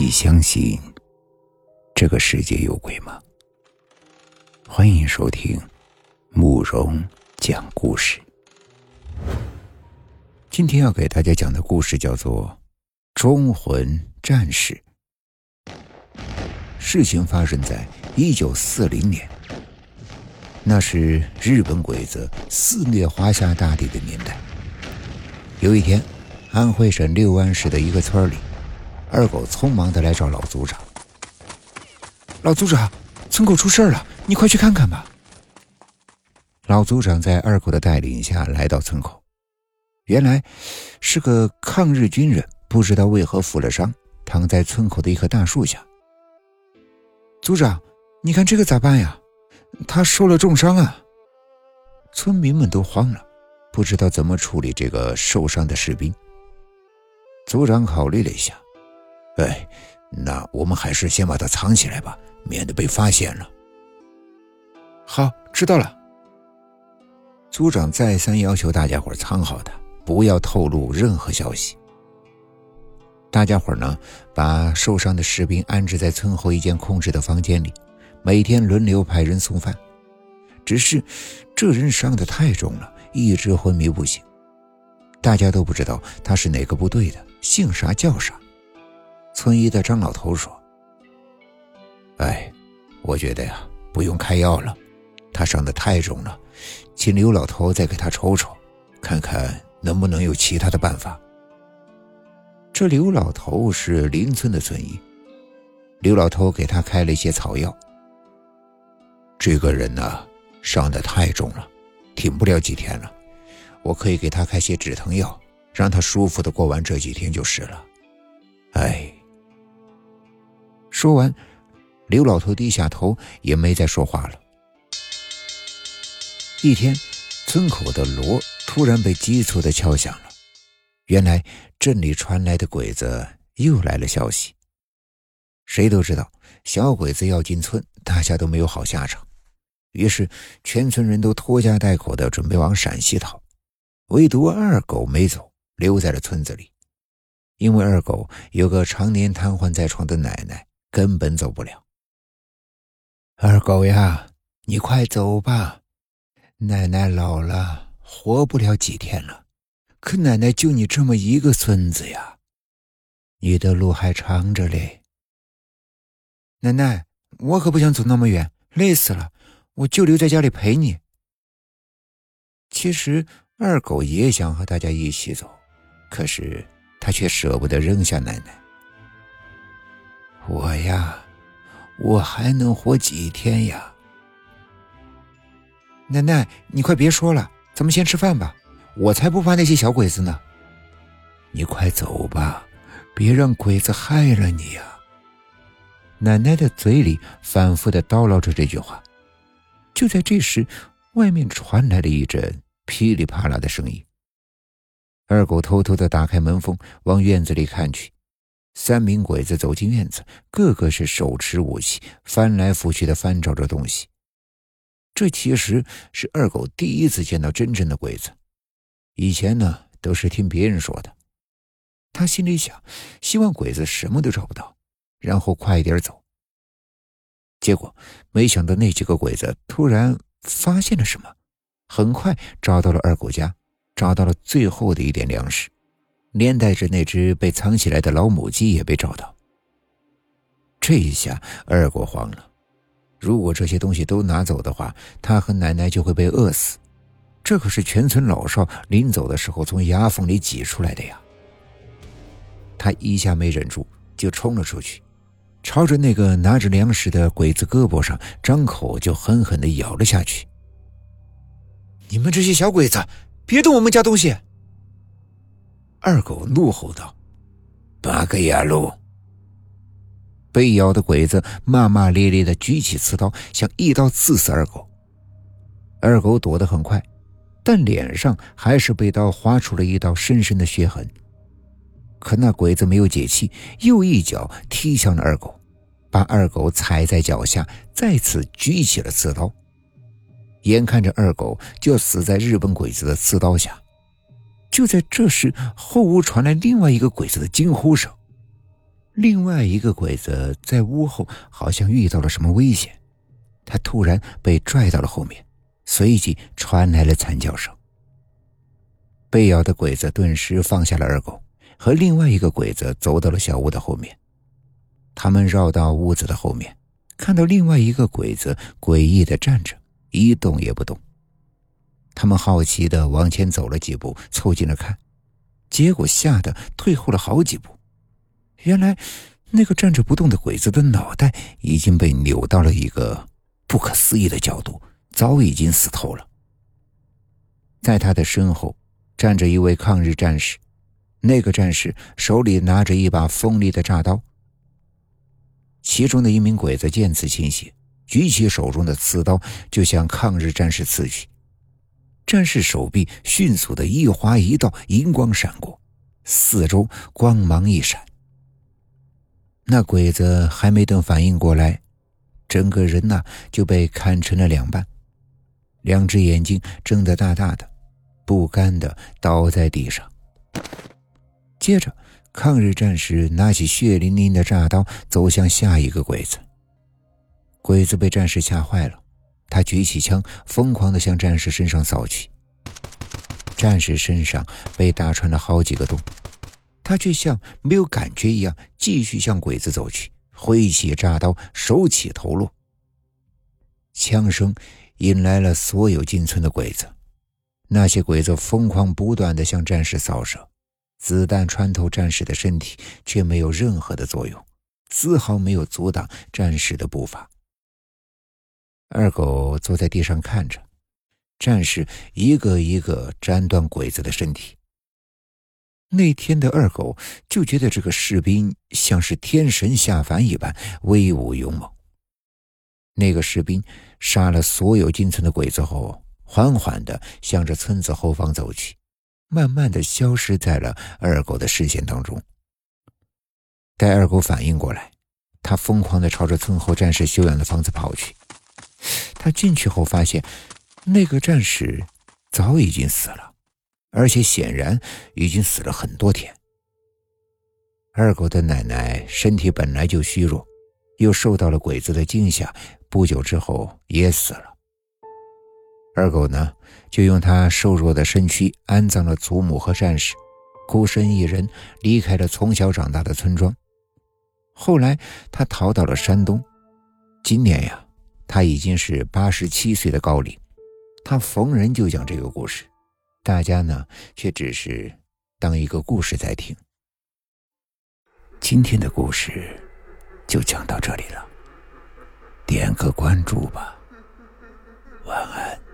你相信这个世界有鬼吗？欢迎收听慕容讲故事。今天要给大家讲的故事叫做《忠魂战士》。事情发生在一九四零年，那是日本鬼子肆虐华夏大地的年代。有一天，安徽省六安市的一个村里。二狗匆忙的来找老组长。老组长，村口出事了，你快去看看吧。老组长在二狗的带领下来到村口，原来是个抗日军人，不知道为何负了伤，躺在村口的一棵大树下。组长，你看这个咋办呀？他受了重伤啊！村民们都慌了，不知道怎么处理这个受伤的士兵。组长考虑了一下。哎，那我们还是先把它藏起来吧，免得被发现了。好，知道了。组长再三要求大家伙藏好它，不要透露任何消息。大家伙呢，把受伤的士兵安置在村后一间空置的房间里，每天轮流派人送饭。只是这人伤得太重了，一直昏迷不醒。大家都不知道他是哪个部队的，姓啥叫啥。村医的张老头说：“哎，我觉得呀，不用开药了，他伤得太重了，请刘老头再给他抽抽，看看能不能有其他的办法。”这刘老头是邻村的村医，刘老头给他开了一些草药。这个人呢，伤得太重了，挺不了几天了，我可以给他开些止疼药，让他舒服的过完这几天就是了。哎。说完，刘老头低下头，也没再说话了。一天，村口的锣突然被急促的敲响了。原来镇里传来的鬼子又来了消息。谁都知道，小鬼子要进村，大家都没有好下场。于是，全村人都拖家带口的准备往陕西逃，唯独二狗没走，留在了村子里。因为二狗有个常年瘫痪在床的奶奶。根本走不了，二狗呀，你快走吧，奶奶老了，活不了几天了。可奶奶就你这么一个孙子呀，你的路还长着嘞。奶奶，我可不想走那么远，累死了，我就留在家里陪你。其实二狗也想和大家一起走，可是他却舍不得扔下奶奶。我呀，我还能活几天呀？奶奶，你快别说了，咱们先吃饭吧。我才不怕那些小鬼子呢。你快走吧，别让鬼子害了你呀！奶奶的嘴里反复的叨唠着这句话。就在这时，外面传来了一阵噼里啪啦的声音。二狗偷偷的打开门缝，往院子里看去。三名鬼子走进院子，个个是手持武器，翻来覆去的翻找着东西。这其实是二狗第一次见到真正的鬼子，以前呢都是听别人说的。他心里想，希望鬼子什么都找不到，然后快一点走。结果没想到那几个鬼子突然发现了什么，很快找到了二狗家，找到了最后的一点粮食。连带着那只被藏起来的老母鸡也被找到。这一下，二狗慌了。如果这些东西都拿走的话，他和奶奶就会被饿死。这可是全村老少临走的时候从牙缝里挤出来的呀！他一下没忍住，就冲了出去，朝着那个拿着粮食的鬼子胳膊上张口就狠狠地咬了下去。你们这些小鬼子，别动我们家东西！二狗怒吼道：“八个牙路！”被咬的鬼子骂骂咧咧的举起刺刀，想一刀刺死二狗。二狗躲得很快，但脸上还是被刀划出了一道深深的血痕。可那鬼子没有解气，又一脚踢向了二狗，把二狗踩在脚下，再次举起了刺刀。眼看着二狗就死在日本鬼子的刺刀下。就在这时，后屋传来另外一个鬼子的惊呼声。另外一个鬼子在屋后好像遇到了什么危险，他突然被拽到了后面，随即传来了惨叫声。被咬的鬼子顿时放下了二狗，和另外一个鬼子走到了小屋的后面。他们绕到屋子的后面，看到另外一个鬼子诡异的站着，一动也不动。他们好奇的往前走了几步，凑近了看，结果吓得退后了好几步。原来，那个站着不动的鬼子的脑袋已经被扭到了一个不可思议的角度，早已经死透了。在他的身后，站着一位抗日战士，那个战士手里拿着一把锋利的铡刀。其中的一名鬼子见此情形，举起手中的刺刀就向抗日战士刺去。战士手臂迅速的一划一道银光闪过，四周光芒一闪。那鬼子还没等反应过来，整个人呐就被砍成了两半，两只眼睛睁得大大的，不甘的倒在地上。接着，抗日战士拿起血淋淋的炸刀走向下一个鬼子。鬼子被战士吓坏了。他举起枪，疯狂地向战士身上扫去。战士身上被打穿了好几个洞，他却像没有感觉一样，继续向鬼子走去，挥起铡刀，手起头落。枪声引来了所有进村的鬼子，那些鬼子疯狂不断地向战士扫射，子弹穿透战士的身体，却没有任何的作用，丝毫没有阻挡战士的步伐。二狗坐在地上看着，战士一个一个斩断鬼子的身体。那天的二狗就觉得这个士兵像是天神下凡一般威武勇猛。那个士兵杀了所有进村的鬼子后，缓缓地向着村子后方走去，慢慢地消失在了二狗的视线当中。待二狗反应过来，他疯狂地朝着村后战士休养的房子跑去。他进去后发现，那个战士早已经死了，而且显然已经死了很多天。二狗的奶奶身体本来就虚弱，又受到了鬼子的惊吓，不久之后也死了。二狗呢，就用他瘦弱的身躯安葬了祖母和战士，孤身一人离开了从小长大的村庄。后来他逃到了山东，今年呀。他已经是八十七岁的高龄。他逢人就讲这个故事。大家呢却只是当一个故事在听。今天的故事就讲到这里了。点个关注吧。晚安。